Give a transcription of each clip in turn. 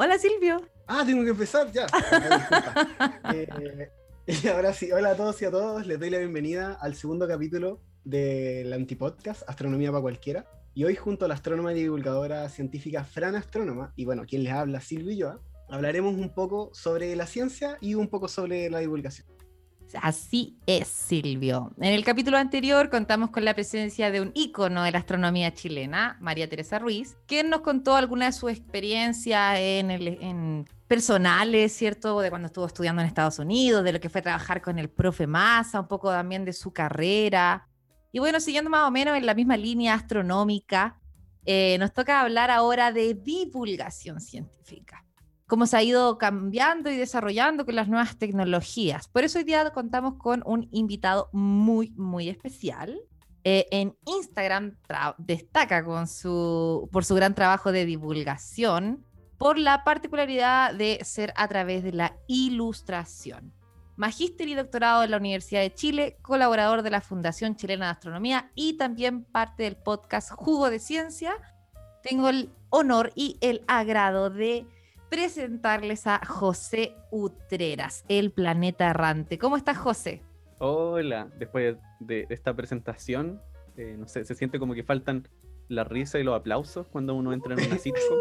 Hola Silvio. Ah, tengo que empezar ya. eh, y ahora sí, hola a todos y a todos. Les doy la bienvenida al segundo capítulo del Antipodcast, Astronomía para Cualquiera. Y hoy, junto a la astrónoma y divulgadora científica Fran Astrónoma, y bueno, quien les habla, Silvio y yo, hablaremos un poco sobre la ciencia y un poco sobre la divulgación. Así es, Silvio. En el capítulo anterior contamos con la presencia de un ícono de la astronomía chilena, María Teresa Ruiz, quien nos contó alguna de sus experiencias en, personales, ¿cierto? De cuando estuvo estudiando en Estados Unidos, de lo que fue trabajar con el profe Massa, un poco también de su carrera. Y bueno, siguiendo más o menos en la misma línea astronómica, eh, nos toca hablar ahora de divulgación científica cómo se ha ido cambiando y desarrollando con las nuevas tecnologías. Por eso hoy día contamos con un invitado muy, muy especial. Eh, en Instagram destaca por su gran trabajo de divulgación, por la particularidad de ser a través de la ilustración. Magíster y doctorado en la Universidad de Chile, colaborador de la Fundación Chilena de Astronomía y también parte del podcast Jugo de Ciencia. Tengo el honor y el agrado de presentarles a José Utreras, el planeta errante. ¿Cómo estás, José? Hola, después de, esta presentación, eh, no sé, se siente como que faltan la risa y los aplausos cuando uno entra en una sitcom.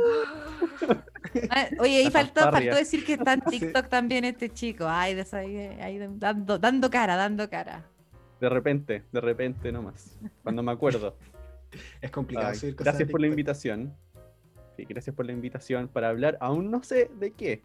Ah, oye, ahí faltó, faltó, decir que está en TikTok también este chico. Ay, ahí, dando, dando cara, dando cara. De repente, de repente nomás, cuando me acuerdo. Es complicado. gracias por la invitación gracias por la invitación para hablar. Aún no sé de qué.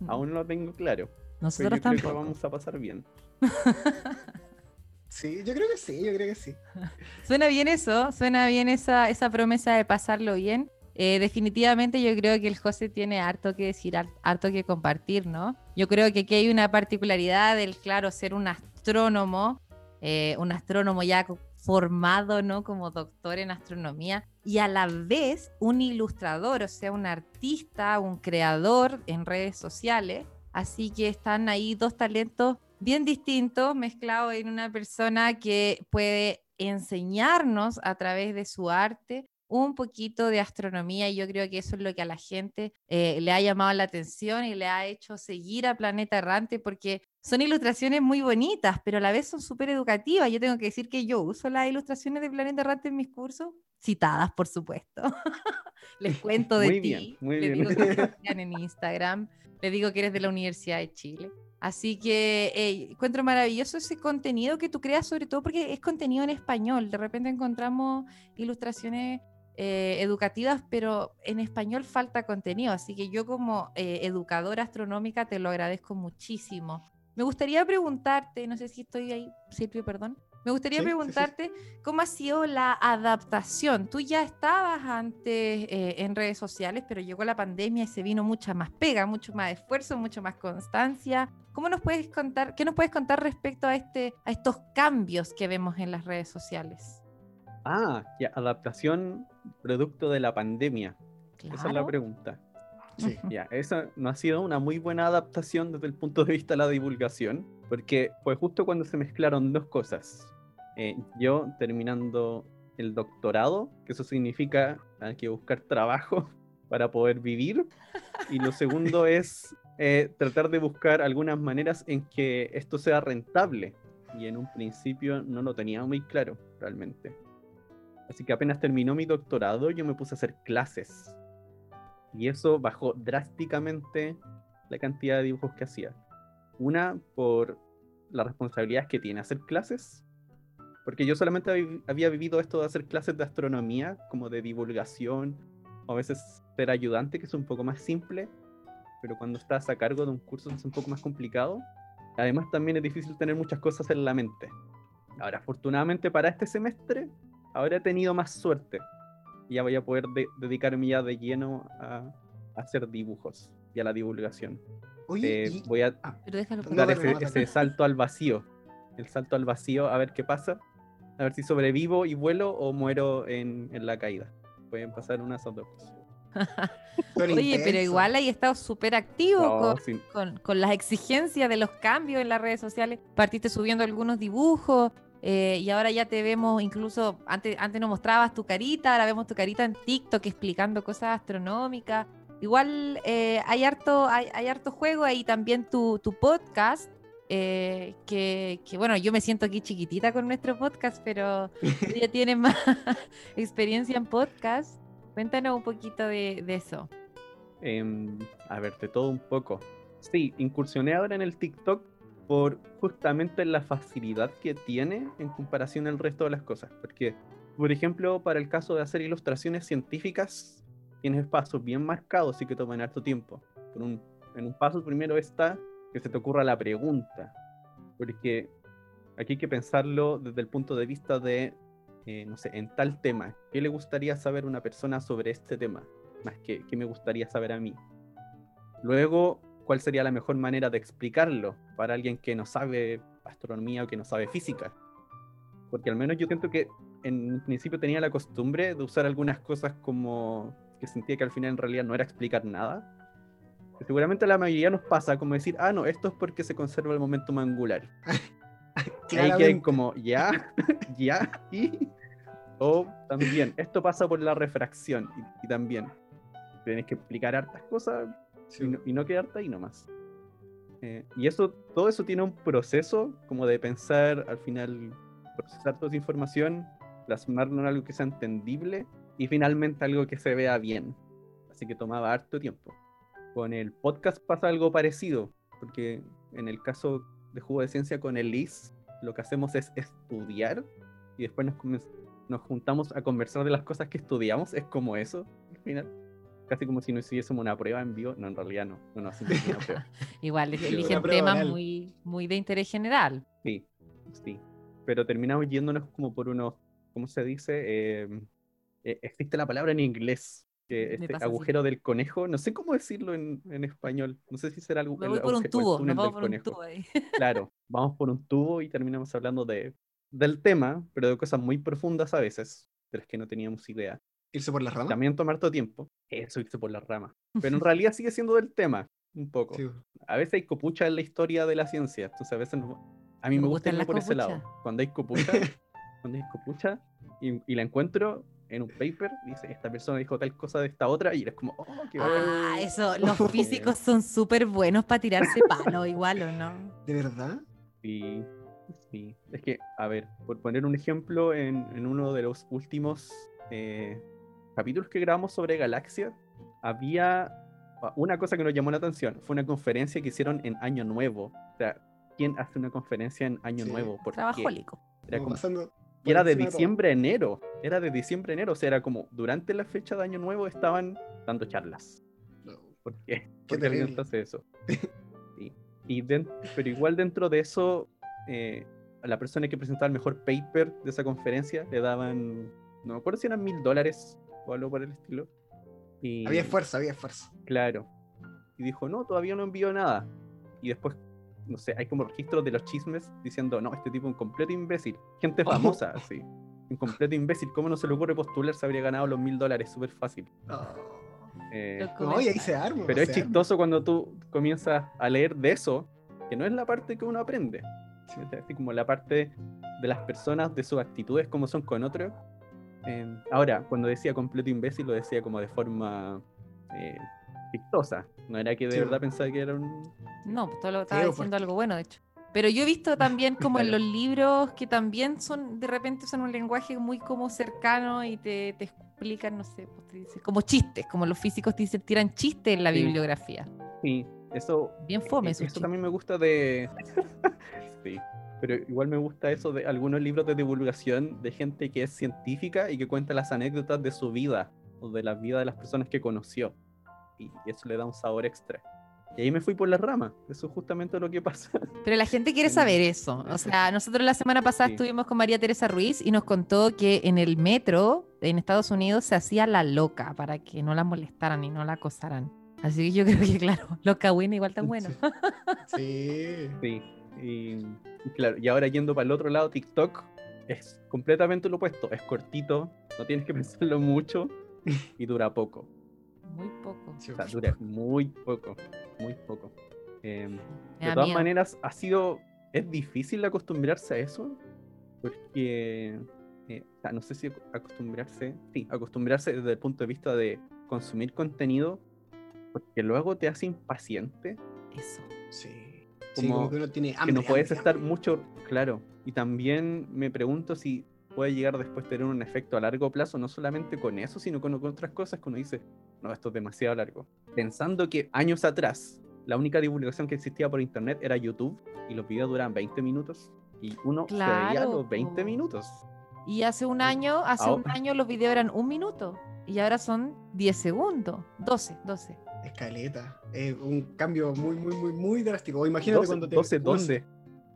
Mm. Aún no lo tengo claro. Nosotros tampoco. vamos a pasar bien. sí, yo creo que sí, yo creo que sí. suena bien eso, suena bien esa, esa promesa de pasarlo bien. Eh, definitivamente yo creo que el José tiene harto que decir, harto que compartir, ¿no? Yo creo que aquí hay una particularidad del, claro, ser un astrónomo, eh, un astrónomo ya formado, ¿no? Como doctor en astronomía y a la vez un ilustrador, o sea, un artista, un creador en redes sociales. Así que están ahí dos talentos bien distintos mezclados en una persona que puede enseñarnos a través de su arte un poquito de astronomía y yo creo que eso es lo que a la gente eh, le ha llamado la atención y le ha hecho seguir a Planeta Errante porque son ilustraciones muy bonitas, pero a la vez son súper educativas. Yo tengo que decir que yo uso las ilustraciones de Planeta Errante en mis cursos, citadas por supuesto. Les cuento de ti, muy bien. digo que en Instagram, les digo que eres de la Universidad de Chile. Así que encuentro maravilloso ese contenido que tú creas, sobre todo porque es contenido en español. De repente encontramos ilustraciones eh, educativas, pero en español falta contenido, así que yo como eh, educadora astronómica te lo agradezco muchísimo. Me gustaría preguntarte, no sé si estoy ahí, Silvio, perdón. Me gustaría preguntarte cómo ha sido la adaptación. Tú ya estabas antes eh, en redes sociales, pero llegó la pandemia y se vino mucha más pega, mucho más esfuerzo, mucho más constancia. ¿Cómo nos puedes contar, qué nos puedes contar respecto a, este, a estos cambios que vemos en las redes sociales? Ah, ya, adaptación producto de la pandemia. Esa es la pregunta. Sí. Ya, esa no ha sido una muy buena adaptación desde el punto de vista de la divulgación, porque fue justo cuando se mezclaron dos cosas. Eh, yo terminando el doctorado, que eso significa hay que buscar trabajo para poder vivir, y lo segundo es eh, tratar de buscar algunas maneras en que esto sea rentable, y en un principio no lo tenía muy claro realmente. Así que apenas terminó mi doctorado, yo me puse a hacer clases. Y eso bajó drásticamente la cantidad de dibujos que hacía. Una, por las responsabilidades que tiene hacer clases. Porque yo solamente había vivido esto de hacer clases de astronomía, como de divulgación, o a veces ser ayudante, que es un poco más simple. Pero cuando estás a cargo de un curso es un poco más complicado. Además, también es difícil tener muchas cosas en la mente. Ahora, afortunadamente para este semestre, ahora tenido más suerte. Ya voy a poder dedicarme ya de lleno a, hacer dibujos y a la divulgación. Eh, voy a ah, dar ese, salto al vacío. El salto al vacío, a ver qué pasa. A ver si sobrevivo y vuelo o muero en, la caída. Pueden pasar unas o dos. Oye, pero igual ahí estado súper activo con, con, las exigencias de los cambios en las redes sociales. Partiste subiendo algunos dibujos, eh, y ahora ya te vemos, incluso antes, antes no mostrabas tu carita, ahora vemos tu carita en TikTok explicando cosas astronómicas. igual eh, hay, harto, hay, hay, harto juego ahí también tu, tu podcast. Eh, que, que, bueno, yo me siento aquí chiquitita con nuestro podcast, pero ya tienes más experiencia en podcast. Cuéntanos un poquito de, de eso. Eh, a ver, de todo un poco. Sí, incursioné ahora en el TikTok por justamente la facilidad que tiene en comparación al resto de las cosas. Porque, por ejemplo, para el caso de hacer ilustraciones científicas, tienes pasos bien marcados y que toman harto tiempo. un, en un paso primero está que se te ocurra la pregunta. Porque aquí hay que pensarlo desde el punto de vista de, eh, no sé, en tal tema, ¿qué le gustaría saber a una persona sobre este tema? Más que qué me gustaría saber a mí. Luego, ¿cuál sería la mejor manera de explicarlo para alguien que no sabe astronomía o que no sabe física? Porque al menos yo siento que en un principio tenía la costumbre de usar algunas cosas como que sentía que al final en realidad no era explicar nada. seguramente la mayoría nos pasa como decir, ah, no, esto es porque se conserva el momento angular. Ahí que como, ya, ya, y. O también, esto pasa por la refracción, y, también. Tienes que explicar hartas cosas y, no, quedarte ahí nomás. Eh, y eso, todo eso tiene un proceso como de pensar al final, procesar toda esa información, plasmarlo en algo que sea entendible y finalmente algo que se vea bien. Así que tomaba harto tiempo. Con el podcast pasa algo parecido, porque en el caso de Jugo de Ciencia con el LIS, lo que hacemos es estudiar y después nos, nos juntamos a conversar de las cosas que estudiamos. Es como eso, al final. Casi como si no hiciésemos una prueba en vivo. No, en realidad no. no, no Igual, eligen temas muy, muy de interés general. Sí, sí. Pero terminamos yéndonos como por unos, ¿cómo se dice? Em, eh, existe la palabra en inglés, que este agujero del conejo, no sé cómo decirlo en, en español, no sé si será algo. Voy por un tubo, vamos por un tubo ahí. Claro, vamos por un tubo y terminamos hablando de, del tema, pero de cosas muy profundas a veces, de las que no teníamos idea. ¿Irse por la rama? También tomar todo tiempo. Eso, irse por la rama. Pero en realidad sigue siendo del tema, un poco. A veces hay copucha en la historia de la ciencia, entonces a veces a mí me, gusta irme por ese lado. Cuando hay copucha, cuando hay copucha y, y la encuentro, en un paper, dice, esta persona dijo tal cosa de esta otra, y eres como, oh, qué Ah, eso, los físicos son súper buenos para tirarse palo, igual o no. ¿De verdad? Sí, sí. Es que, a ver, por poner un ejemplo, en, en uno de los últimos eh, capítulos que grabamos sobre galaxias, había ah, una cosa que nos llamó la atención, fue una conferencia que hicieron en Año Nuevo. O sea, ¿quién hace una conferencia en Año Nuevo? Trabajólico. Era como, y era de diciembre a enero. Era de diciembre a enero. O sea, era como durante la fecha de Año Nuevo estaban dando charlas. ¿Por qué? ¿Por qué alguien hace eso? Y pero igual dentro de eso, eh, a la persona que presentaba el mejor paper de esa conferencia le daban, no me acuerdo si eran mil dólares o algo por el estilo. Y, había esfuerzo, había esfuerzo. Claro. Y dijo, no, todavía no envió nada. Y después no sé, hay como registros de los chismes diciendo, no, este tipo es un completo imbécil. Gente oh. famosa, así. Un completo imbécil. ¿Cómo no se le ocurre postular? Se habría ganado los mil dólares, súper fácil. Oh. Eh, ahí se arma. Pero es chistoso cuando tú comienzas a leer de eso, que no es la parte que uno aprende. Así como la parte de las personas, de sus actitudes, como son con otros. Eh, ahora, cuando decía completo imbécil, lo decía como de forma eh, no era que de verdad pensaba que era un. No, pues todo lo estaba diciendo algo bueno, de hecho. Pero yo he visto también como en los libros que también son, de repente son un lenguaje muy como cercano y te, te explican, no sé, pues como chistes, como los físicos te dicen, tiran chistes en la bibliografía. Sí, eso. Bien fome, eso. Eso también me gusta de. sí. Pero igual me gusta eso de algunos libros de divulgación de gente que es científica y que cuenta las anécdotas de su vida o de la vida de las personas que conoció y eso le da un sabor extra. Y ahí me fui por la rama. Eso es justamente lo que pasa. Pero la gente quiere saber eso. O sea, nosotros la semana pasada estuvimos con María Teresa Ruiz y nos contó que en el metro en Estados Unidos se hacía la loca para que no la molestaran y no la acosaran. Así que yo creo que, claro, loca buena igual tan bueno. Sí. Sí. Y, claro, y ahora yendo para el otro lado, TikTok es completamente lo opuesto. Es cortito, no tienes que pensarlo mucho y dura poco. Muy poco. dura muy poco, muy poco. Em, de todas maneras, ha sido. Es difícil acostumbrarse a eso. Porque. Eh, no sé si acostumbrarse. Sí, acostumbrarse desde el punto de vista de consumir contenido porque luego te hace impaciente. Eso. Sí. Como, que uno tiene hambre, Que no puedes estar mucho, claro. Y también me pregunto si puede llegar después a tener un efecto a largo plazo, no solamente con eso, sino con, otras cosas que uno dice, no, esto es demasiado largo. Pensando que años atrás la única divulgación que existía por internet era YouTube y los videos duraban 20 minutos y uno veía los 20 minutos. Y hace un año, hace un año los videos eran un minuto y ahora son 10 segundos, 12, 12. Escaleta, es un cambio muy, muy, muy, muy drástico. Imagínate cuando te. 12, 12.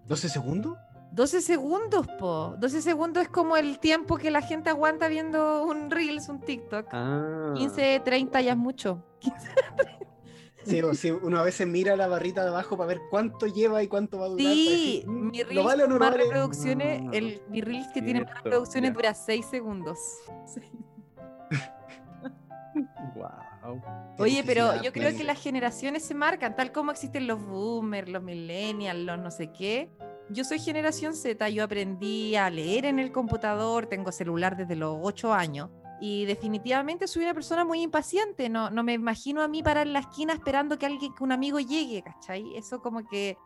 ¿12 segundos? 12 segundos, po. 12 segundos es como el tiempo que la gente aguanta viendo un Reels, un TikTok. Ah. 15, 30 ya es mucho. 15, Sí, sí, uno a veces mira la barrita de abajo para ver cuánto lleva y cuánto va a durar. Sí, mm, mi reel vale no más reproducciones, ah, el, mi Reels que tiene más reproducciones dura 6 segundos. Wow. Oye, pero yo creo que las generaciones se marcan, tal como existen los boomers, los millennials, los no sé qué. Yo soy generación Z, yo aprendí a leer en el computador, tengo celular desde los 8 años. Y definitivamente soy una persona muy impaciente, no, no me imagino a mí parar en la esquina esperando que alguien, que un amigo llegue, ¿cachai? Eso como que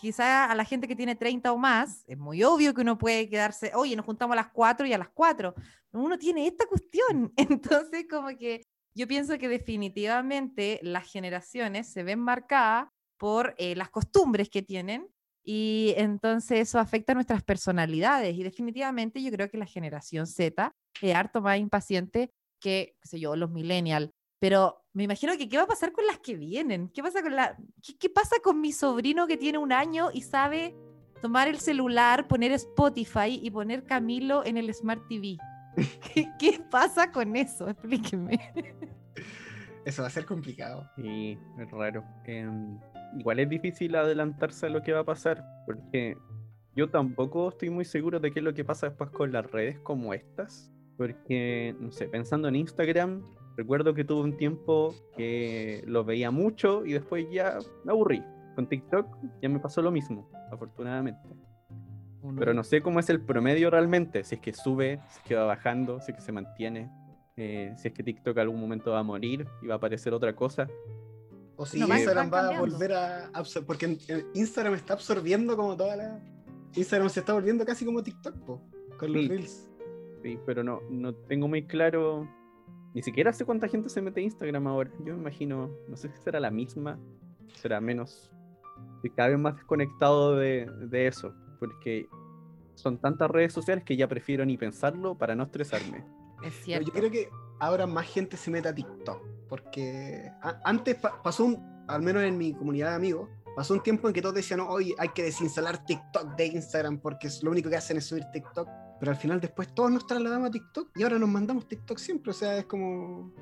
quizá a la gente que tiene 30 o más, es muy obvio que uno puede quedarse, oye, nos juntamos a las 4 y a las 4. Uno tiene esta cuestión. Entonces, como que yo pienso que definitivamente las generaciones se ven marcadas por eh, las costumbres que tienen y entonces eso afecta a nuestras personalidades y definitivamente yo creo que la generación Z es harto más impaciente que, qué yo, los millennials. Pero me imagino que qué va a pasar con las que vienen. ¿Qué pasa con la qué, pasa con mi sobrino que tiene un año y sabe tomar el celular, poner Spotify y poner Camilo en el Smart TV? ¿Qué, pasa con eso? Explíqueme. Eso va a ser complicado. Sí, es raro. Em, igual es difícil adelantarse a lo que va a pasar, porque yo tampoco estoy muy seguro de qué es lo que pasa después con las redes como estas. Porque, no sé, pensando en Instagram, recuerdo que tuve un tiempo que lo veía mucho y después ya me aburrí. Con TikTok ya me pasó lo mismo, afortunadamente. Pero no sé cómo es el promedio realmente, si es que sube, si es que va bajando, si es que se mantiene, eh, si es que TikTok algún momento va a morir y va a aparecer otra cosa. O si Instagram va a volver a absorber, porque Instagram está absorbiendo como toda la... Instagram se está volviendo casi como TikTok, con los Reels. Sí, pero no, no tengo muy claro. Ni siquiera sé cuánta gente se mete a Instagram ahora. Yo me imagino, no sé si será la misma, será menos. Cada vez más desconectado de, de eso, porque son tantas redes sociales que ya prefiero ni pensarlo para no estresarme. Es cierto. yo creo que ahora más gente se mete a TikTok, porque antes pasó un, al menos en mi comunidad de amigos, pasó un tiempo en que todos decían, hoy hay que desinstalar TikTok de Instagram porque lo único que hacen es subir TikTok pero al final después todos nos trasladamos a TikTok y ahora nos mandamos TikTok siempre, o sea, es como,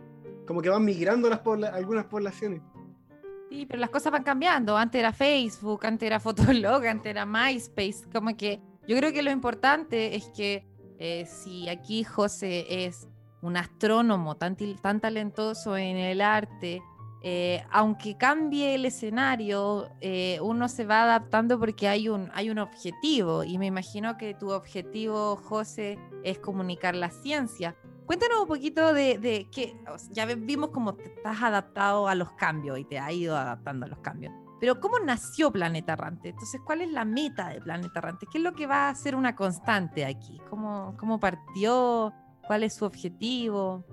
como que van migrando las algunas poblaciones. Sí, pero las cosas van cambiando. Antes era Facebook, antes era Fotolog, antes era MySpace. Como que yo creo que lo importante es que eh, si aquí José es un astrónomo tan, tan talentoso en el arte, eh, aunque cambie el escenario, eh, uno se va adaptando porque hay un, hay un objetivo y me imagino que tu objetivo, José, es comunicar la ciencia. Cuéntanos un poquito de, que ya vimos cómo te estás adaptado a los cambios y te has ido adaptando a los cambios. Pero ¿cómo nació Planeta Errante? Entonces, ¿cuál es la meta de Planeta Errante? ¿Qué es lo que va a ser una constante aquí? ¿Cómo, cómo partió? ¿Cuál es su objetivo?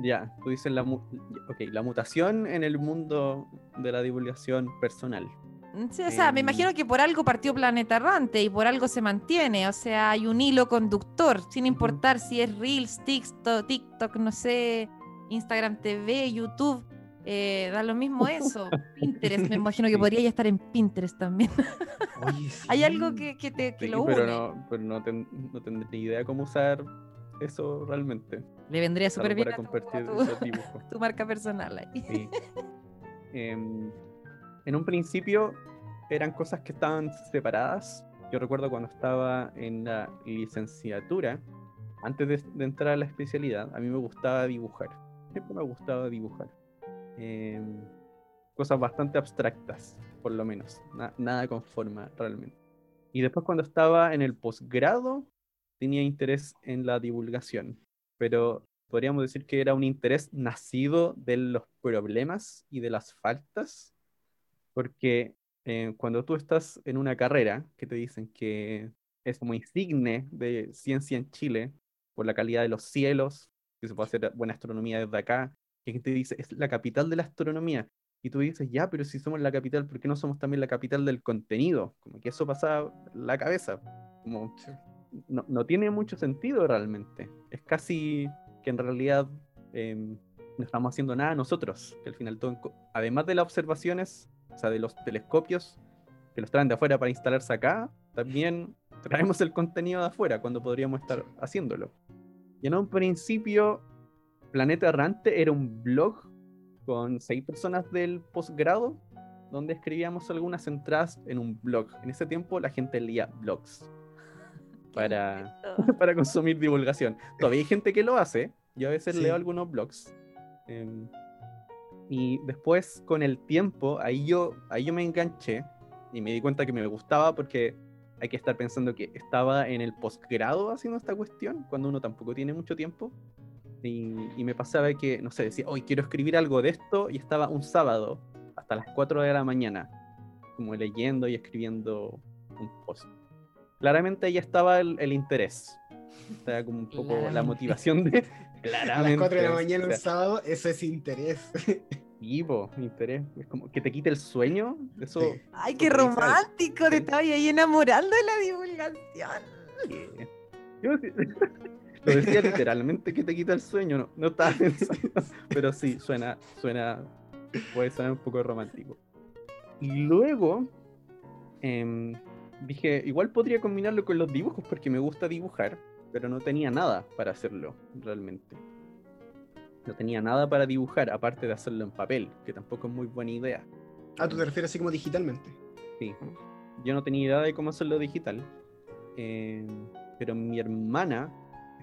Ya, tú dices la mutación en el mundo de la divulgación personal. Mm, sí, o sea, me em, imagino que por algo partió Planeta Errante y por algo se mantiene. O sea, hay un hilo conductor, sin importar si es Reels, TikTok, TikTok, no sé, Instagram TV, YouTube. Eh, da lo mismo eso. Pinterest, me imagino que podría ya estar en Pinterest también. hay algo que, que te que lo une. Pero, no, pero no, no tendré idea cómo usar eso realmente. Le vendría súper bien a tu, tu, marca personal ahí. Em, en un principio eran cosas que estaban separadas. Yo recuerdo cuando estaba en la licenciatura, antes de, entrar a la especialidad, a mí me gustaba dibujar. Siempre me gustaba dibujar. Em, cosas bastante abstractas, por lo menos. nada con forma realmente. Y después cuando estaba en el posgrado, tenía interés en la divulgación, pero podríamos decir que era un interés nacido de los problemas y de las faltas, porque eh, cuando tú estás en una carrera que te dicen que es como insigne de ciencia en Chile por la calidad de los cielos, que se puede hacer buena astronomía desde acá, que te dice es la capital de la astronomía, y tú dices, ya, pero si somos la capital, ¿por qué no somos también la capital del contenido? Como que eso pasa la cabeza. Como, no, no, tiene mucho sentido realmente. Es casi que en realidad em, no estamos haciendo nada nosotros. Que al final, todo, además de las observaciones, o sea, de los telescopios que los traen de afuera para instalarse acá, también traemos el contenido de afuera cuando podríamos estar haciéndolo. Y en un principio, Planeta Errante era un blog con seis personas del posgrado donde escribíamos algunas entradas en un blog. En ese tiempo la gente leía blogs para, para consumir divulgación. Todavía hay gente que lo hace. Yo a veces leo algunos blogs. Em, y después, con el tiempo, ahí yo, ahí yo me enganché y me di cuenta que me gustaba porque hay que estar pensando que estaba en el posgrado haciendo esta cuestión, cuando uno tampoco tiene mucho tiempo. Y, me pasaba que, no sé, decía, hoy quiero escribir algo de esto y estaba un sábado hasta las 4 de la mañana, como leyendo y escribiendo un post. Claramente ahí estaba el, interés. Estaba como un poco la motivación de... Claramente. A las 4 de la mañana un sábado, eso es interés. Vivo, interés. Es como que te quite el sueño. Eso, Ay, qué romántico. Te estaba ahí enamorando de la divulgación. Yo, lo decía literalmente que te quita el sueño, no, no estaba pensando. Pero sí, suena, suena, puede ser un poco romántico. Y luego em, dije, igual podría combinarlo con los dibujos porque me gusta dibujar, pero no tenía nada para hacerlo realmente. No tenía nada para dibujar, aparte de hacerlo en papel, que tampoco es muy buena idea. Ah, ¿tú te refieres así como digitalmente? Sí. Yo no tenía idea de cómo hacerlo digital. Em, pero mi hermana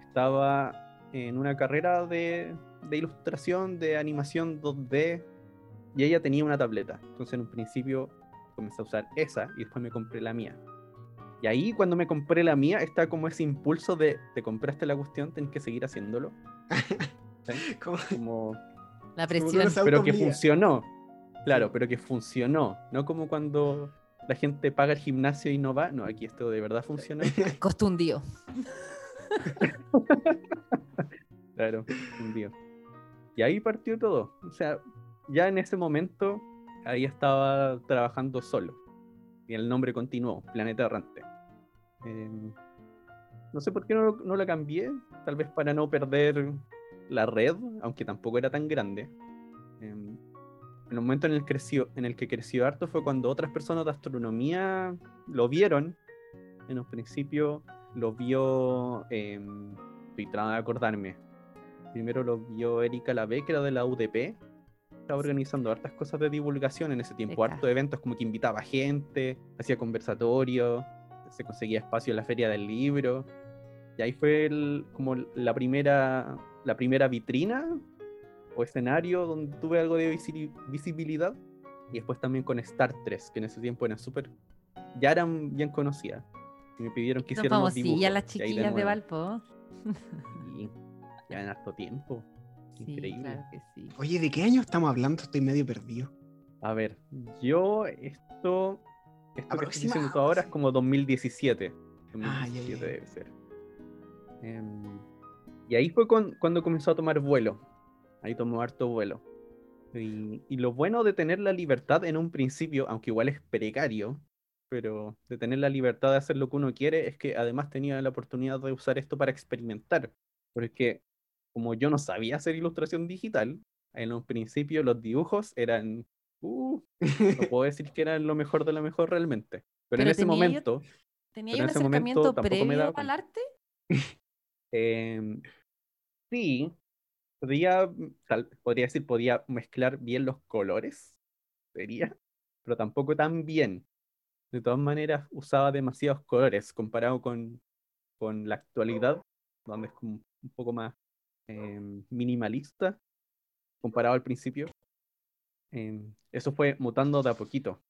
estaba en una carrera de, ilustración, de animación 2D, y ella tenía una tableta. Entonces en un principio comencé a usar esa y después me compré la mía. Y ahí cuando me compré la mía está como ese impulso de te compraste la cuestión, tenés que seguir haciéndolo. como la presión. pero que funcionó. Claro, pero que funcionó. No como cuando la gente paga el gimnasio y no va. No, aquí esto de verdad funciona. Costó un día. claro, un día. Y ahí partió todo. O sea, ya en ese momento, ahí estaba trabajando solo. Y el nombre continuó, Planeta Errante. Em, no sé por qué no, no la cambié, tal vez para no perder la red, aunque tampoco era tan grande. Em, el momento en el, creció, en el que creció harto fue cuando otras personas de astronomía lo vieron. En un principio lo vio, eh, estoy tratando de acordarme, primero lo vio Erika Lave, que era de la UDP, estaba organizando hartas cosas de divulgación en ese tiempo, hartos eventos como que invitaba gente, hacía conversatorios, se conseguía espacio en la feria del libro, y ahí fue como la primera, la primera vitrina o escenario donde tuve algo de visibilidad, y después también con Star 3, que en ese tiempo eran súper, ya eran bien conocidas me pidieron que hiciera unos dibujos. las chiquillas de, Valpo. Y ya en harto tiempo. Increíble. Oye, ¿de qué año estamos hablando? Estoy medio perdido. A ver, yo esto, esto que estoy diciendo ahora es como 2017. 2017 ah, debe ser. Em, y ahí fue cuando comenzó a tomar vuelo. Ahí tomó harto vuelo. Y, y, lo bueno de tener la libertad en un principio, aunque igual es precario, pero de tener la libertad de hacer lo que uno quiere, es que además tenía la oportunidad de usar esto para experimentar. Porque como yo no sabía hacer ilustración digital, en un principio los dibujos eran, uh, no puedo decir que eran lo mejor de lo mejor realmente. Pero, en ese momento... ¿Tenía un acercamiento previo al arte? Em, sí, podía, podría decir, podía mezclar bien los colores, sería, pero tampoco tan bien de todas maneras usaba demasiados colores comparado con, con la actualidad, donde es como un poco más em, minimalista comparado al principio. Em, eso fue mutando de a poquito.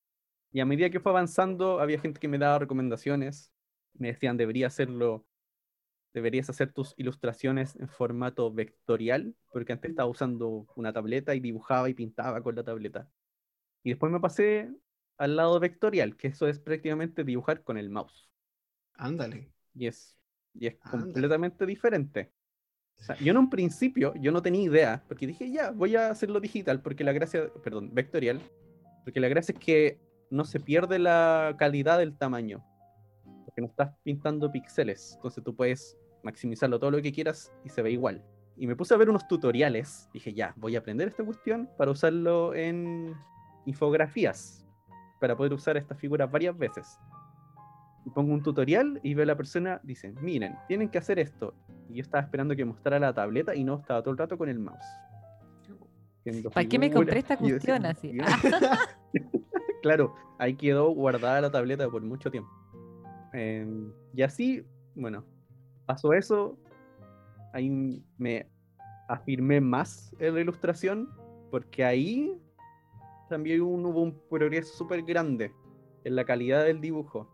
Y a medida que fue avanzando, había gente que me daba recomendaciones, me decían debería hacerlo deberías hacer tus ilustraciones en formato vectorial, porque antes estaba usando una tableta y dibujaba y pintaba con la tableta. Y después me pasé al lado vectorial, que eso es prácticamente dibujar con el mouse. Ándale. Y es, y es completamente diferente. Yo en un principio, yo no tenía idea, porque dije, ya, voy a hacerlo digital, porque la gracia, perdón, vectorial, porque la gracia es que no se pierde la calidad del tamaño, porque no estás pintando píxeles, entonces tú puedes maximizarlo todo lo que quieras y se ve igual. Y me puse a ver unos tutoriales, dije, ya, voy a aprender esta cuestión para usarlo en infografías, para poder usar estas figuras varias veces. Y pongo un tutorial y veo a la persona, dice, miren, tienen que hacer esto. Y yo estaba esperando que mostrara la tableta y no, estaba todo el rato con el mouse. ¿Para qué me compré esta cuestión así? claro, ahí quedó guardada la tableta por mucho tiempo. Em, y así, bueno, pasó eso, ahí me afirmé más en la ilustración, porque ahí también hubo un progreso súper grande en la calidad del dibujo,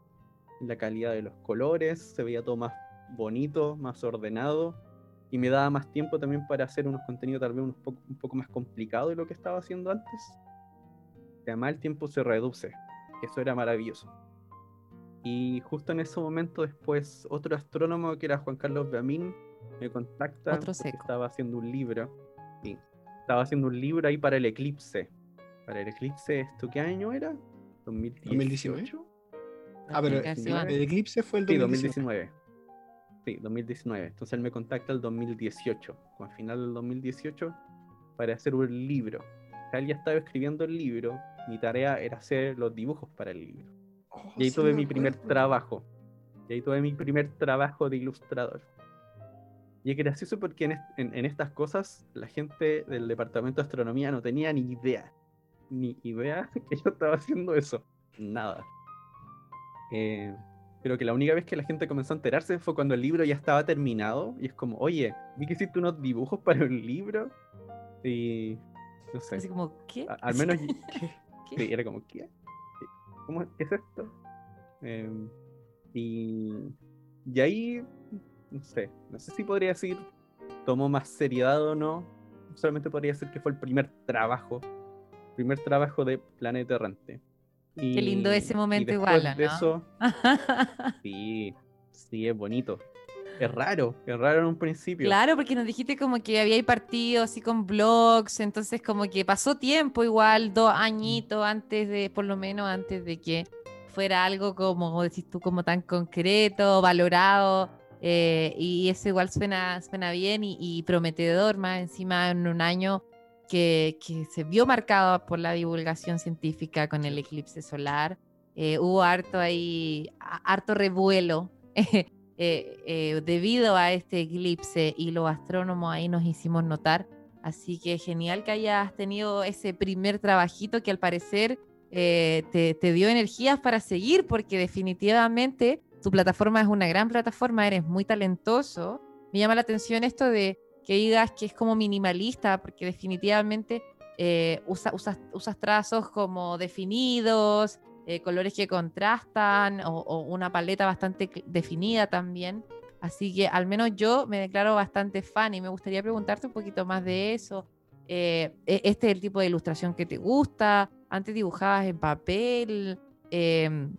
en la calidad de los colores, se veía todo más bonito, más ordenado, y me daba más tiempo también para hacer unos contenidos tal vez un poco, un poco más complicados de lo que estaba haciendo antes. además el tiempo se reduce, eso era maravilloso. Y justo en ese momento después otro astrónomo que era Juan Carlos Beamín me contacta otro estaba haciendo un libro. Sí, estaba haciendo un libro ahí para el eclipse. Para el eclipse, ¿esto qué año era? 2018. Ah, pero el eclipse fue el 2019. Sí, 2019. Entonces él me contacta el 2018, al final del 2018, para hacer un libro. él ya estaba escribiendo el libro, mi tarea era hacer los dibujos para el libro. Oh, y ahí tuve mi primer trabajo. Y ahí tuve mi primer trabajo de ilustrador. Y es gracioso porque en, estas cosas la gente del departamento de astronomía no tenía ni idea. Ni idea que yo estaba haciendo eso. Nada. Eh, pero que la única vez que la gente comenzó a enterarse fue cuando el libro ya estaba terminado. Y es como, oye, vi que hiciste unos dibujos para un libro. Y. No sé. Así como, ¿qué? al menos. ¿Qué? Sí, era como, ¿qué? ¿Cómo qué es esto? Em, y. Y ahí. No sé. No sé si podría decir. Tomó más seriedad o no. Solamente podría decir que fue el primer trabajo. Primer trabajo de Planeta Errante. Qué lindo ese momento igual, ¿no? De eso, sí, sí, es bonito. Es raro, es raro en un principio. Claro, porque nos dijiste como que había partido así con blogs, entonces como que pasó tiempo igual, dos añitos antes de, por lo menos antes de que fuera algo como, decís tú, como tan concreto, valorado, eh, y eso igual suena, suena bien y, y, prometedor más encima en un año que, se vio marcado por la divulgación científica con el eclipse solar. Eh, hubo harto ahí, harto revuelo eh, eh, debido a este eclipse y los astrónomos ahí nos hicimos notar. Así que genial que hayas tenido ese primer trabajito que al parecer te, te, dio energías para seguir, porque definitivamente tu plataforma es una gran plataforma, eres muy talentoso. Me llama la atención esto de que digas que es como minimalista, porque definitivamente eh, usas, trazos como definidos, eh, colores que contrastan o, una paleta bastante definida también. Así que al menos yo me declaro bastante fan y me gustaría preguntarte un poquito más de eso. Eh, e, este es el tipo de ilustración que te gusta. Antes dibujabas en papel. Em,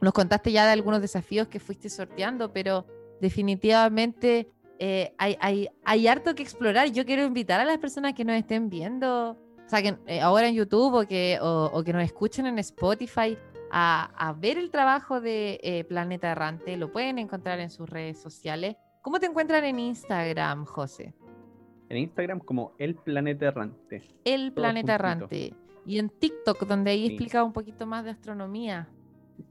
nos contaste ya de algunos desafíos que fuiste sorteando, pero definitivamente eh, hay, hay, hay, harto que explorar. Yo quiero invitar a las personas que nos estén viendo, o sea, que eh, ahora en YouTube o que, o, que nos escuchen en Spotify, a, a ver el trabajo de eh, Planeta Errante. Lo pueden encontrar en sus redes sociales. ¿Cómo te encuentran en Instagram, José? En Instagram como El Planeta Errante. El Planeta Errante. Y en TikTok, donde ahí explica un poquito más de astronomía.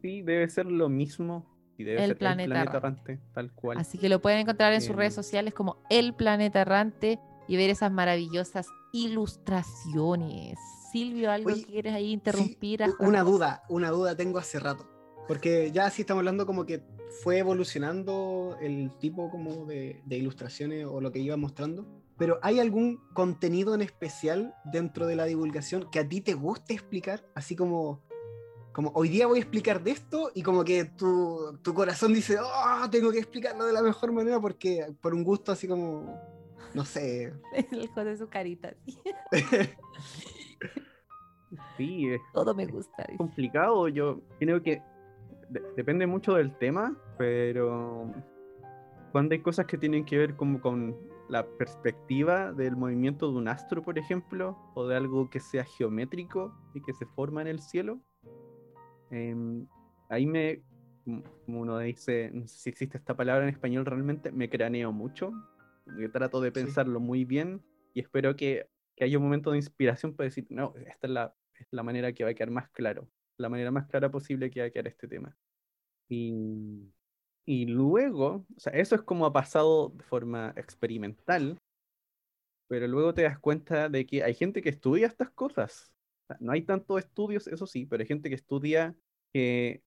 Sí, debe ser lo mismo el, planeta errante, tal cual. Así que lo pueden encontrar en sus redes sociales como El Planeta Errante y ver esas maravillosas ilustraciones. Silvio, ¿algo que quieres ahí interrumpir? una duda, una duda tengo hace rato. Porque ya sí estamos hablando como que fue evolucionando el tipo como de, de ilustraciones o lo que iba mostrando. Pero ¿hay algún contenido en especial dentro de la divulgación que a ti te guste explicar? Así como como hoy día voy a explicar de esto y como que tu, tu corazón dice, oh, tengo que explicarlo de la mejor manera porque por un gusto así como, no sé. El de su carita. Sí, es, todo me gusta. Es complicado, yo creo que depende mucho del tema, pero cuando hay cosas que tienen que ver como con la perspectiva del movimiento de un astro, por ejemplo, o de algo que sea geométrico y que se forma en el cielo, em, ahí me, como uno dice, no sé si existe esta palabra en español realmente, me craneo mucho. Yo trato de pensarlo muy bien y espero que, que, haya un momento de inspiración para decir, no, esta es la, es la manera que va a quedar más claro, la manera más clara posible que va a quedar este tema. Y y luego, o sea, eso es como ha pasado de forma experimental, pero luego te das cuenta de que hay gente que estudia estas cosas. No hay tantos estudios, eso sí, pero hay gente que estudia que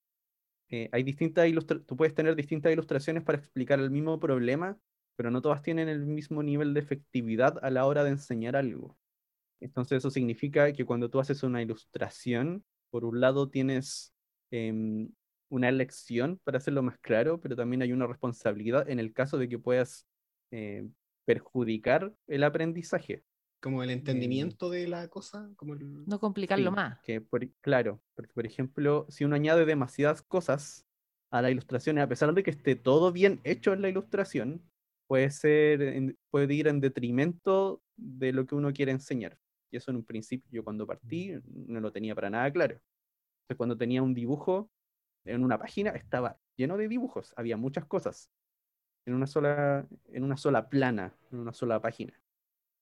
eh, hay distintas tú puedes tener distintas ilustraciones para explicar el mismo problema, pero no todas tienen el mismo nivel de efectividad a la hora de enseñar algo. Entonces eso significa que cuando tú haces una ilustración, por un lado tienes em, una lección para hacerlo más claro, pero también hay una responsabilidad en el caso de que puedas eh, perjudicar el aprendizaje. Como el entendimiento de la cosa. Como No complicarlo más. Que claro, porque por ejemplo, si uno añade demasiadas cosas a la ilustración, a pesar de que esté todo bien hecho en la ilustración, puede, ser, puede ir en detrimento de lo que uno quiere enseñar. Y eso en un principio, yo cuando partí, no lo tenía para nada claro. Entonces, cuando tenía un dibujo, en una página estaba lleno de dibujos, había muchas cosas en una sola, en una sola plana, en una sola página.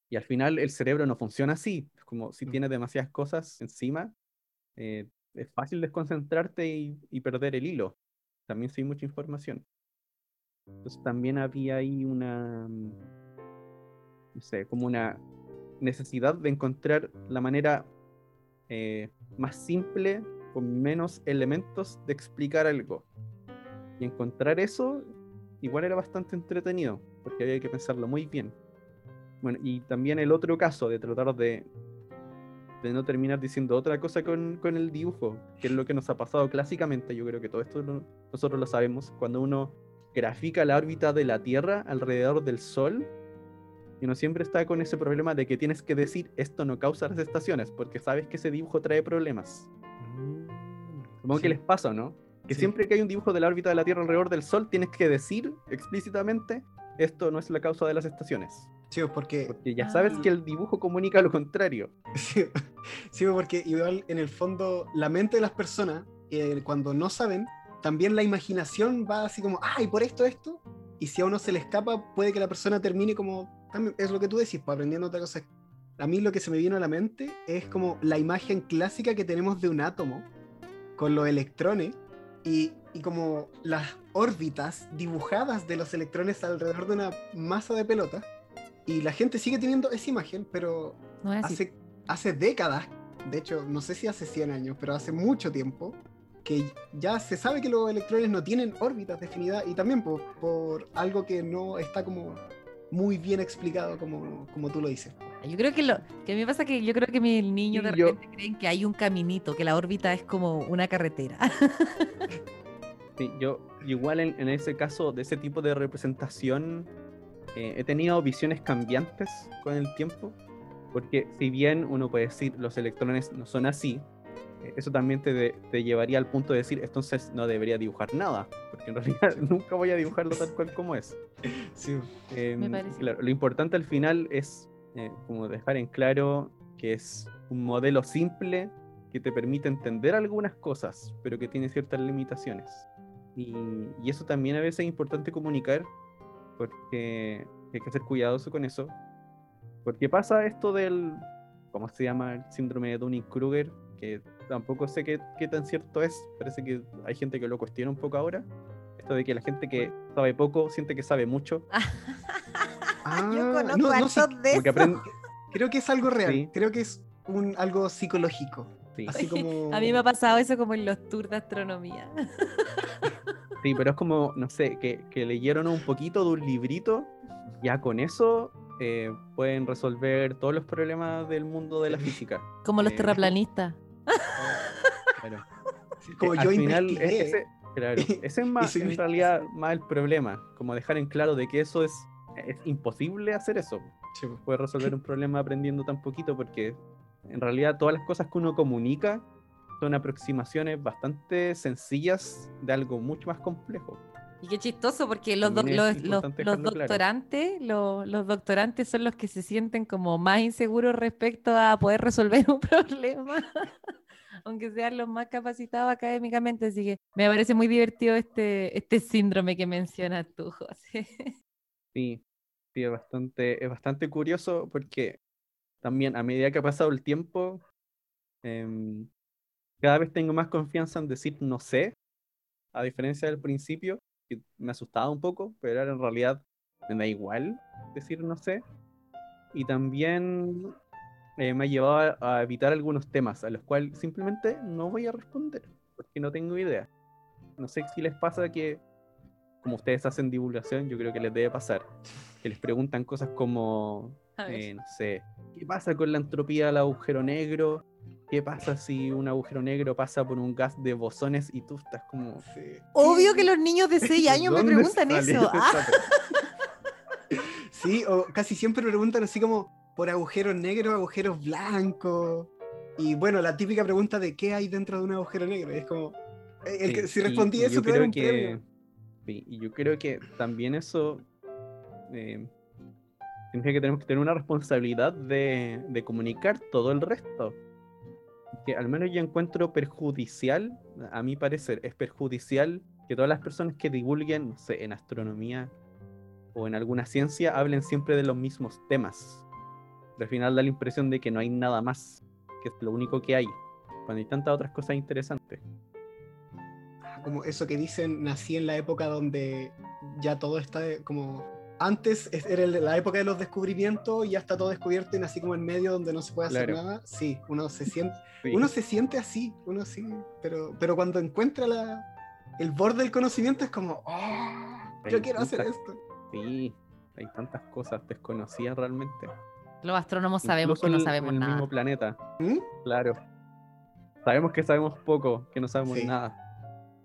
Y al final el cerebro no funciona así, es como si mm. tienes demasiadas cosas encima, eh, es fácil desconcentrarte y, perder el hilo. También hay mucha información. Entonces también había ahí una, mm, no sé, como una necesidad de encontrar la manera eh, más simple con menos elementos de explicar algo. Y encontrar eso igual era bastante entretenido, porque había que pensarlo muy bien. Bueno, y también el otro caso de tratar de, de no terminar diciendo otra cosa con, con, el dibujo, que es lo que nos ha pasado clásicamente, yo creo que todo esto nosotros lo sabemos, cuando uno grafica la órbita de la Tierra alrededor del Sol, y uno siempre está con ese problema de que tienes que decir esto no causa las estaciones, porque sabes que ese dibujo trae problemas. Supongo que les pasa, ¿no? Que siempre que hay un dibujo de la órbita de la Tierra alrededor del Sol, tienes que decir explícitamente esto no es la causa de las estaciones. Sí, porque... porque ya sabes ah. que el dibujo comunica lo contrario. Sí, sí, porque igual en el fondo la mente de las personas, eh, cuando no saben, también la imaginación va así como, ay, por esto, esto. Y si a uno se le escapa, puede que la persona termine como, es lo que tú decís, pues, aprendiendo otra cosa. A mí lo que se me vino a la mente es como la imagen clásica que tenemos de un átomo, con los electrones y, y, como las órbitas dibujadas de los electrones alrededor de una masa de pelota. Y la gente sigue teniendo esa imagen, pero hace, hace décadas, de hecho, no sé si hace 100 años, pero hace mucho tiempo, que ya se sabe que los electrones no tienen órbitas definidas y también por, por algo que no está como muy bien explicado como, como tú lo dices. Yo creo que lo que a mí me pasa que yo creo que mis niños de repente creen que hay un caminito, que la órbita es como una carretera. Sí, yo igual en, ese caso de ese tipo de representación eh, he tenido visiones cambiantes con el tiempo, porque si bien uno puede decir los electrones no son así, eh, eso también te, te, llevaría al punto de decir, entonces no debería dibujar nada, porque en realidad nunca voy a dibujarlo tal cual como es. Sí, em, me parece. Claro, lo importante al final es eh, como dejar en claro que es un modelo simple que te permite entender algunas cosas, pero que tiene ciertas limitaciones. Y, y eso también a veces es importante comunicar, porque hay que ser cuidadoso con eso. Porque pasa esto del, ¿cómo se llama? El síndrome de Dunning-Kruger, que tampoco sé qué, qué, tan cierto es. Parece que hay gente que lo cuestiona un poco ahora. Esto de que la gente que sabe poco siente que sabe mucho. Ah, Yo conozco de eso. Creo que es algo real. Creo que es un, algo psicológico. Así como... A mí me ha pasado eso como en los tours de astronomía. Sí, pero es como, no sé, que, que leyeron un poquito de un librito, ya con eso eh, pueden resolver todos los problemas del mundo de la física. Como los eh, terraplanistas. como yo final, ese, claro, ese es más, en realidad más el problema, como dejar en claro de que eso es, es imposible hacer eso. Sí. Puede resolver un problema aprendiendo tan poquito porque en realidad todas las cosas que uno comunica son aproximaciones bastante sencillas de algo mucho más complejo. Y qué chistoso, porque los, los, doctorantes, los, doctorantes son los que se sienten como más inseguros respecto a poder resolver un problema, aunque sean los más capacitados académicamente. Así que me parece muy divertido este, este síndrome que mencionas tú, José. Sí, sí, es bastante, es bastante curioso porque también a medida que ha pasado el tiempo, em, cada vez tengo más confianza en decir no sé, a diferencia del principio, que me asustaba un poco, pero ahora en realidad me da igual decir no sé. Y también eh, me ha llevado a, evitar algunos temas a los cuales simplemente no voy a responder, porque no tengo idea. No sé si les pasa que, como ustedes hacen divulgación, yo creo que les debe pasar, que les preguntan cosas como, eh, no sé, ¿qué pasa con la entropía del agujero negro? ¿Qué pasa si un agujero negro pasa por un gas de bosones y tú estás como... Obvio que los niños de 6 años me preguntan eso. ¿ah? Sí, o casi siempre preguntan así como por agujeros negros, agujeros blancos. Y bueno, la típica pregunta de qué hay dentro de un agujero negro. es como, eh, si respondí eso, te un que, Sí, y yo creo que también eso eh, significa que tenemos que tener una responsabilidad de, de comunicar todo el resto al menos yo encuentro perjudicial, a mi parecer, es perjudicial que todas las personas que divulguen, no sé, en astronomía o en alguna ciencia, hablen siempre de los mismos temas. Al final da la impresión de que no hay nada más, que es lo único que hay, cuando hay tantas otras cosas interesantes. Ah, como eso que dicen, nací en la época donde ya todo está como antes era la época de los descubrimientos y ya está todo descubierto y así como en medio donde no se puede hacer nada. Sí, uno se siente, uno se siente así, uno sí, pero, pero cuando encuentra la, el borde del conocimiento es como, oh, yo quiero hacer esto. Sí, hay tantas cosas desconocidas realmente. Los astrónomos sabemos que no sabemos en el nada. mismo planeta. ¿Mm? Claro. Sabemos que sabemos poco, que no sabemos nada.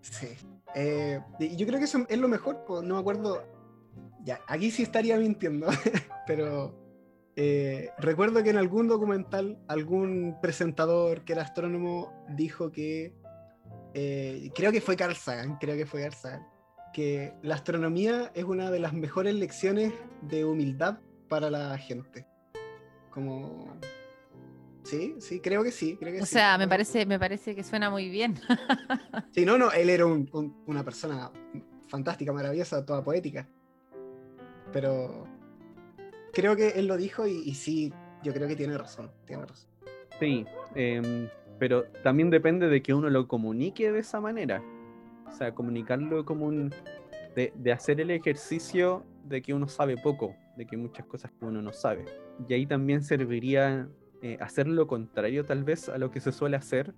Sí. Eh, y yo creo que eso es lo mejor, no me acuerdo, ya, aquí sí estaría mintiendo, pero eh, recuerdo que en algún documental algún presentador que era astrónomo dijo que, eh, creo que fue Carl Sagan, creo que fue Carl Sagan, que la astronomía es una de las mejores lecciones de humildad para la gente. Como... Sí, sí, creo que sí. Creo que o sea, me parece, me parece que suena muy bien. sí, no, no, él era una persona fantástica, maravillosa, toda poética pero creo que él lo dijo y, sí, yo creo que tiene razón, tiene razón. Sí, em, pero también depende de que uno lo comunique de esa manera. O sea, comunicarlo como un... De, hacer el ejercicio de que uno sabe poco, de que hay muchas cosas que uno no sabe. Y ahí también serviría eh, hacer lo contrario tal vez a lo que se suele hacer,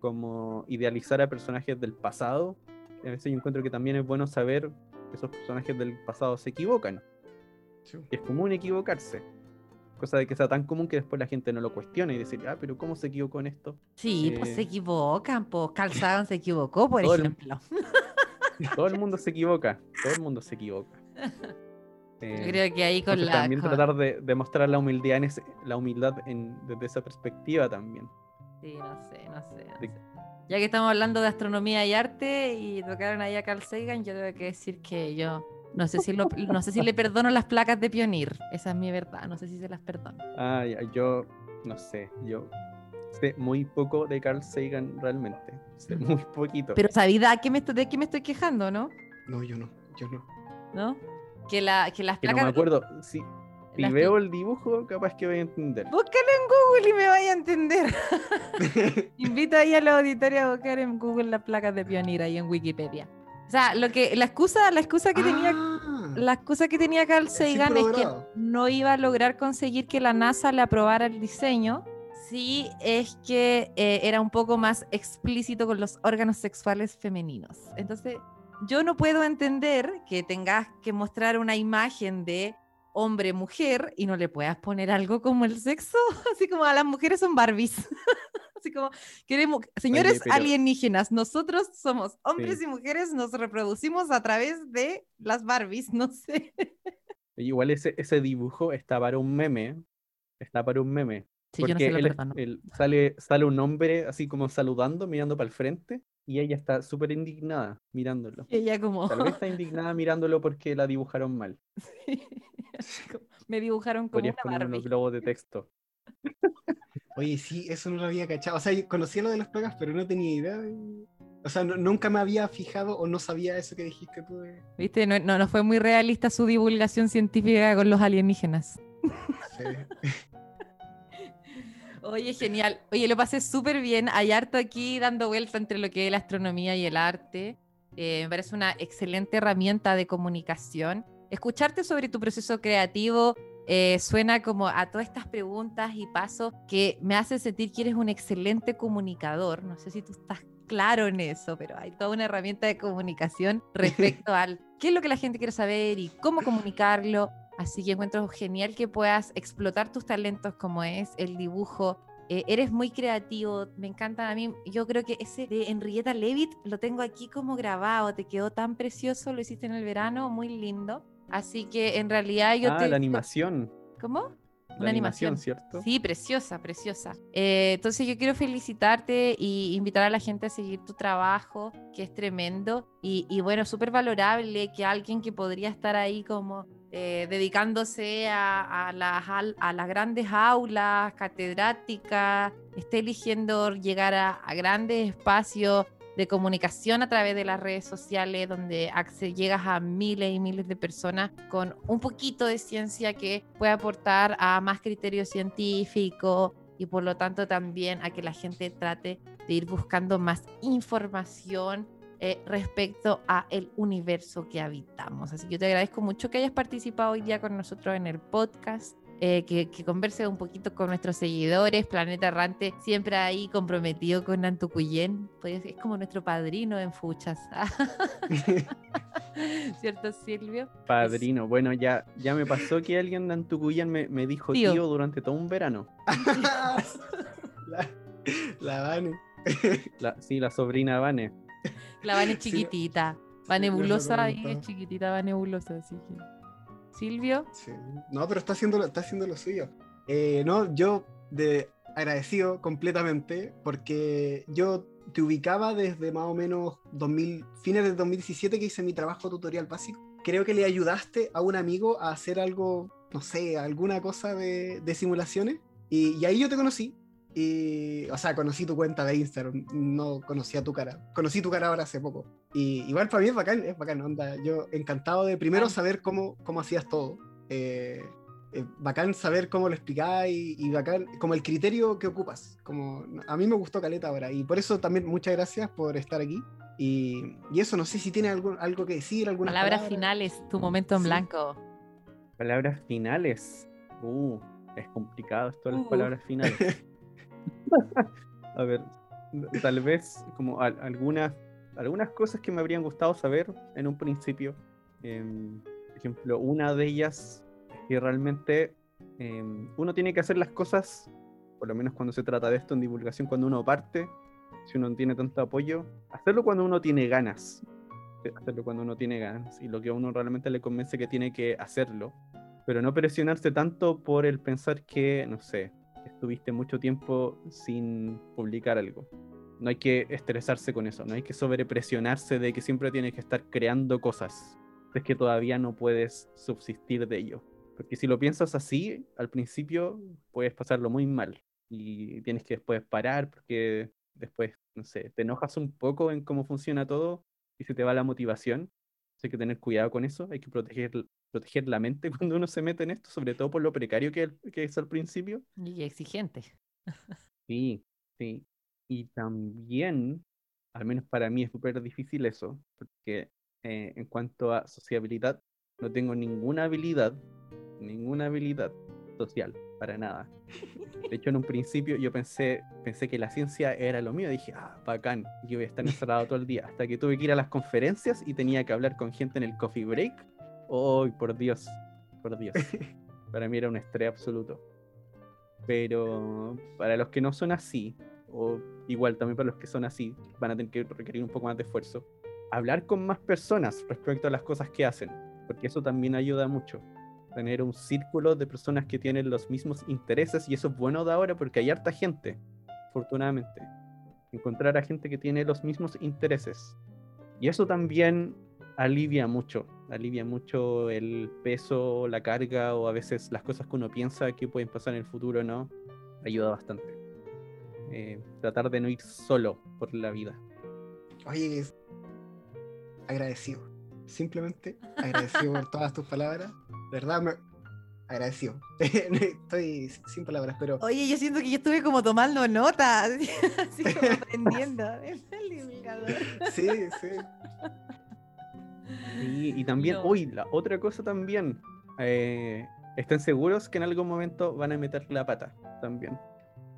como idealizar a personajes del pasado. A veces yo encuentro que también es bueno saber esos personajes del pasado se equivocan. Es común equivocarse. Cosa de que sea tan común que después la gente no lo cuestione y decir, ah, pero ¿cómo se equivocó en esto? Sí, pues se equivocan, pues Carl Sagan se equivocó, por ejemplo. todo el mundo se equivoca, todo el mundo se equivoca. Yo creo que ahí con la. También tratar de, mostrar la humildad, en ese, la humildad en, desde esa perspectiva también. Sí, no sé, no sé. Ya que estamos hablando de astronomía y arte y tocaron ahí a Carl Sagan, yo tengo que decir que yo no sé si, no sé si le perdono las placas de Pionir. Esa es mi verdad, no sé si se las perdono. Ah, yo no sé, yo sé muy poco de Carl Sagan realmente. Sé muy poquito. Pero ¿sabida de qué me estoy quejando, no? No, yo no, yo no. ¿No? Que, la, que las placas... no me acuerdo, sí. Si veo el dibujo, capaz que voy a entender. Búscalo en Google y me vaya a entender. Invito ahí a la auditoría a buscar en Google las placas de Pionir ahí en Wikipedia. O sea, lo que, la excusa, la excusa que tenía, ah. la excusa que tenía Carl Sagan es que no iba a lograr conseguir que la NASA le aprobara el diseño. Sí, es que eh, era un poco más explícito con los órganos sexuales femeninos. Entonces, yo no puedo entender que tengas que mostrar una imagen de hombre, mujer, y no le puedas poner algo como el sexo, así como a las mujeres son Barbies. así como, queremos, señores alienígenas, nosotros somos hombres y mujeres, nos reproducimos a través de las Barbies, no sé. Igual ese, ese dibujo está para un meme, está para un meme. porque él, sale, sale un hombre así como saludando, mirando para el frente, y ella está súper indignada mirándolo. ella como... Tal vez está indignada mirándolo porque la dibujaron mal. Me dibujaron como Podrías una poner unos globos de texto. Oye, sí, eso no lo había cachado. O sea, conocía lo de las plagas, pero no tenía idea O sea, nunca me había fijado o no sabía eso que dijiste tú. Viste, no, no, fue muy realista su divulgación científica con los alienígenas. Sí. Oye, genial. Oye, lo pasé súper bien. Hay harto aquí dando vuelta entre lo que es la astronomía y el arte. Eh, me parece una excelente herramienta de comunicación. Escucharte sobre tu proceso creativo eh, suena como a todas estas preguntas y pasos que me hacen sentir que eres un excelente comunicador. No sé si tú estás claro en eso, pero hay toda una herramienta de comunicación respecto al qué es lo que la gente quiere saber y cómo comunicarlo. Así que encuentro genial que puedas explotar tus talentos como es el dibujo. Eh, eres muy creativo, me encanta a mí. Yo creo que ese de Henrietta Levitt lo tengo aquí como grabado, te quedó tan precioso, lo hiciste en el verano, muy lindo. Así que en realidad yo ah, la animación. ¿Cómo? Una animación, ¿cierto? Sí, preciosa, preciosa. Eh, entonces yo quiero felicitarte y invitar a la gente a seguir tu trabajo, que es tremendo. Y, y bueno, súper valorable que alguien que podría estar ahí como eh, dedicándose a, las, a, las, grandes aulas catedráticas, esté eligiendo llegar a grandes espacios de comunicación a través de las redes sociales, donde llegas a miles y miles de personas con un poquito de ciencia que puede aportar a más criterio científico y por lo tanto también a que la gente trate de ir buscando más información eh, respecto a el universo que habitamos. Así que yo te agradezco mucho que hayas participado hoy día con nosotros en el podcast. Eh, que, converse un poquito con nuestros seguidores. Planeta Errante siempre ahí comprometido con Nantucuyén. Pues es como nuestro padrino en Fuchas. ¿Cierto, Silvio? Padrino. Bueno, ya, ya me pasó que alguien de Antucuyén me, me dijo tío. durante todo un verano. la, la Vane. sí, la sobrina Vane. La Vane chiquitita. Va nebulosa y es chiquitita, va nebulosa, así que. Silvio. Sí. No, pero está haciendo, está haciendo lo suyo. Eh, no, yo de agradecido completamente porque yo te ubicaba desde más o menos 2000, fines de 2017 que hice mi trabajo tutorial básico. Creo que le ayudaste a un amigo a hacer algo, no sé, alguna cosa de, de simulaciones. Y, y, ahí yo te conocí. Y, o sea, conocí tu cuenta de Instagram, no conocía tu cara. Conocí tu cara ahora hace poco. Y igual para mí es bacán, es bacán, onda. Yo encantado de primero saber cómo, cómo hacías todo. Eh, eh, bacán saber cómo lo explicás y, y, bacán como el criterio que ocupas. Como, a mí me gustó Caleta ahora y por eso también muchas gracias por estar aquí. Y, y eso, no sé si tiene algo, algo que decir, alguna palabras, finales, tu momento en blanco. Palabras finales. Uh, es complicado esto de las uh. palabras finales. a ver, tal vez como algunas, algunas cosas que me habrían gustado saber en un principio. Em, ejemplo, una de ellas es que realmente em, uno tiene que hacer las cosas, por lo menos cuando se trata de esto en divulgación, cuando uno parte, si uno no tiene tanto apoyo, hacerlo cuando uno tiene ganas. Hacerlo cuando uno tiene ganas y lo que a uno realmente le convence que tiene que hacerlo. Pero no presionarse tanto por el pensar que, no sé, estuviste mucho tiempo sin publicar algo. No hay que estresarse con eso, no hay que sobrepresionarse de que siempre tienes que estar creando cosas. Es que todavía no puedes subsistir de ello. Porque si lo piensas así, al principio puedes pasarlo muy mal y tienes que después parar porque después, no sé, te enojas un poco en cómo funciona todo y se te va la motivación. Hay que tener cuidado con eso, hay que proteger proteger la mente cuando uno se mete en esto, sobre todo por lo precario que, que es al principio. Y exigente. Sí, sí. Y también, al menos para mí es súper difícil eso, porque eh, en cuanto a sociabilidad, no tengo ninguna habilidad, ninguna habilidad social, para nada. De hecho, en un principio yo pensé, pensé que la ciencia era lo mío. Dije, ah, bacán, yo voy a estar encerrado todo el día. Hasta que tuve que ir a las conferencias y tenía que hablar con gente en el coffee break ¡Oh, por Dios! Por Dios. Para mí era un estrés absoluto. Pero para los que no son así, o igual también para los que son así, van a tener que requerir un poco más de esfuerzo, hablar con más personas respecto a las cosas que hacen, porque eso también ayuda mucho. Tener un círculo de personas que tienen los mismos intereses y eso es bueno de ahora porque hay harta gente, afortunadamente. Encontrar a gente que tiene los mismos intereses. Y eso también alivia mucho, alivia mucho el peso, la carga o a veces las cosas que uno piensa que pueden pasar en el futuro, ¿no? Ayuda bastante. Eh, tratar de no ir solo por la vida. Oye, agradecido. Simplemente agradecido por todas tus palabras. De verdad, me... agradecido. Estoy sin palabras, pero. Oye, yo siento que yo estuve como tomando notas, así como aprendiendo. sí, sí. Y, también, uy, la otra cosa también. Eh, estén seguros que en algún momento van a meter la pata también.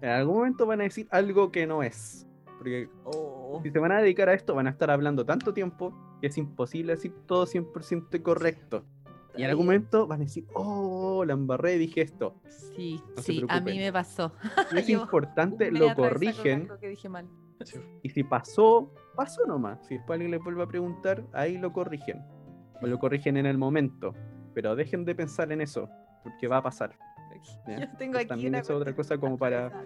En algún momento van a decir algo que no es. Porque oh. si se van a dedicar a esto, van a estar hablando tanto tiempo que es imposible decir todo 100% correcto. Y en algún momento van a decir, oh, la embarré dije esto. Sí, sí, a mí me pasó. Y es importante, lo corrigen. Y si pasó, pasó nomás. Si después alguien le vuelve a preguntar, ahí lo corrigen. O lo corrigen en el momento. Pero dejen de pensar en eso, porque va a pasar. Yo tengo aquí también es otra cosa como para...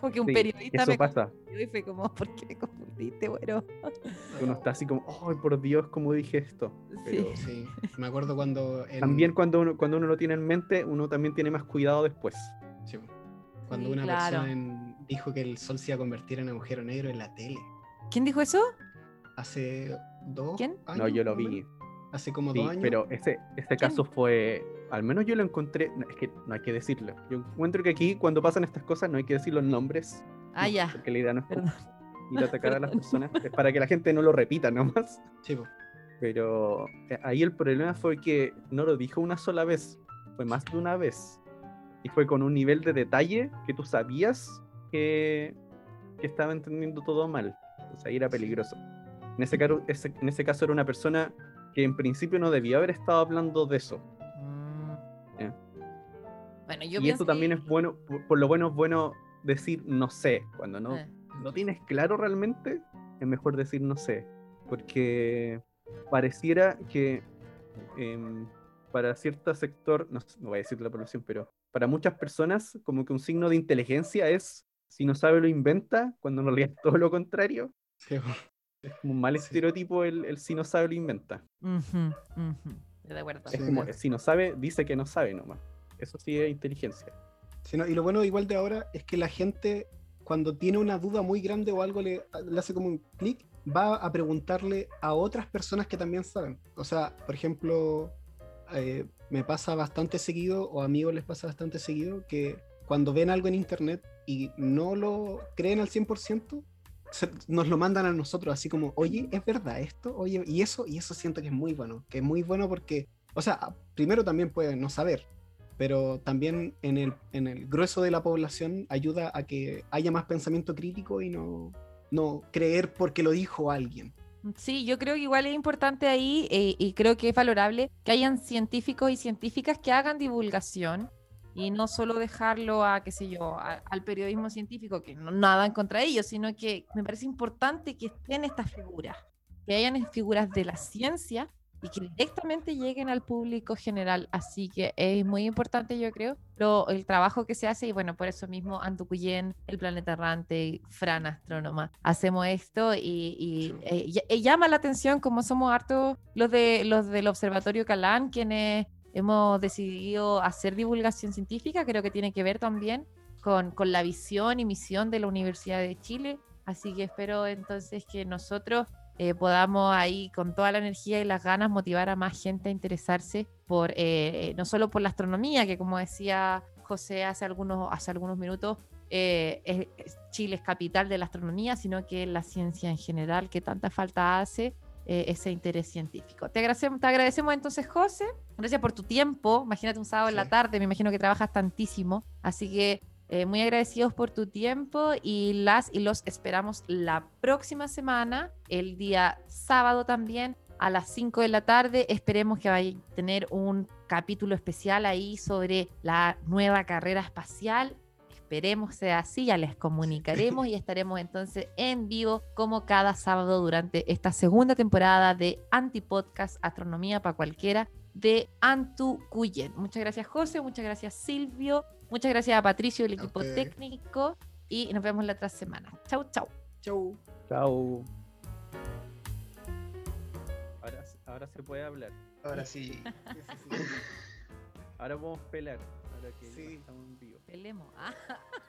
como que un periodista eso me pasa. y fue como, ¿por qué me confundiste, bueno? Uno está así como, ¡ay, por Dios, cómo dije esto! Sí. sí. me acuerdo cuando... También cuando uno, cuando uno lo tiene en mente, uno también tiene más cuidado después. Sí. Cuando una persona dijo que el sol se iba a convertir en agujero negro en la tele. ¿Quién dijo eso? Hace dos ¿Quién? años. No, yo lo vi. Hace como dos años. Pero ese, ese caso fue al menos yo lo encontré, es que no hay que decirlo. Yo encuentro que aquí cuando pasan estas cosas no hay que decir los nombres. Ah, ya. Porque la idea no es ir a atacar a las personas, es para que la gente no lo repita nomás. Sí, Pero eh, ahí el problema fue que no lo dijo una sola vez, fue más de una vez. Y fue con un nivel de detalle que tú sabías que, que estaba entendiendo todo mal. O sea, era peligroso. En ese, caso, en ese caso era una persona que en principio no debía haber estado hablando de eso y esto también es bueno, por, lo bueno es bueno decir no sé, cuando no, eh. no tienes claro realmente, es mejor decir no sé, porque pareciera que em, para cierto sector, no, voy a decir la población, pero para muchas personas como que un signo de inteligencia es si no sabe lo inventa, cuando en realidad es todo lo contrario. Es como un mal estereotipo el, si no sabe lo inventa. De acuerdo. Es como si no sabe, dice que no sabe nomás. Eso sí es inteligencia. y lo bueno igual de ahora es que la gente cuando tiene una duda muy grande o algo le, hace como un clic, va a preguntarle a otras personas que también saben. O sea, por ejemplo, eh, me pasa bastante seguido, o a amigos les pasa bastante seguido, que cuando ven algo en internet y no lo creen al 100%, nos lo mandan a nosotros así como, oye, ¿es verdad esto? Oye, y eso, y eso siento que es muy bueno, que es muy bueno porque, o sea, primero también pueden no saber, pero también en el, en el grueso de la población ayuda a que haya más pensamiento crítico y no, no creer porque lo dijo alguien. Sí, yo creo que igual es importante ahí eh, y creo que es valorable que hayan científicos y científicas que hagan divulgación y no solo dejarlo a, qué sé yo, al periodismo científico, que no nada en contra de ellos, sino que me parece importante que estén estas figuras, que hayan figuras de la ciencia y que directamente lleguen al público general. Así que es muy importante, yo creo, lo, el trabajo que se hace y bueno, por eso mismo Antucuyen, El Planeta Errante, Fran Astrónoma, hacemos esto y, eh, llama la atención como somos hartos los, de, los del Observatorio Calán, quienes hemos decidido hacer divulgación científica, creo que tiene que ver también con, con la visión y misión de la Universidad de Chile. Así que espero entonces que nosotros eh, podamos ahí con toda la energía y las ganas motivar a más gente a interesarse por eh, no solo por la astronomía, que como decía José hace algunos, hace algunos minutos, eh, Chile es capital de la astronomía, sino que la ciencia en general, que tanta falta hace ese interés científico. Te agradecemos, te agradecemos entonces, José. Gracias por tu tiempo. Imagínate un sábado en la tarde, me imagino que trabajas tantísimo. Así que eh, muy agradecidos por tu tiempo y las y los esperamos la próxima semana, el día sábado también, a las 5 de la tarde. Esperemos que vaya a tener un capítulo especial ahí sobre la nueva carrera espacial. Esperemos sea así, ya les comunicaremos y estaremos entonces en vivo como cada sábado durante esta segunda temporada de Antipodcast Astronomía para cualquiera de Antu Cuyen. Muchas gracias José, muchas gracias Silvio, muchas gracias a Patricio y el equipo técnico y nos vemos la otra semana. Chau, chau. Chau. Chau. Ahora, se puede hablar. Ahora sí. Ahora podemos pelear. Ahora que estamos en vivo. Pelemos. Ah.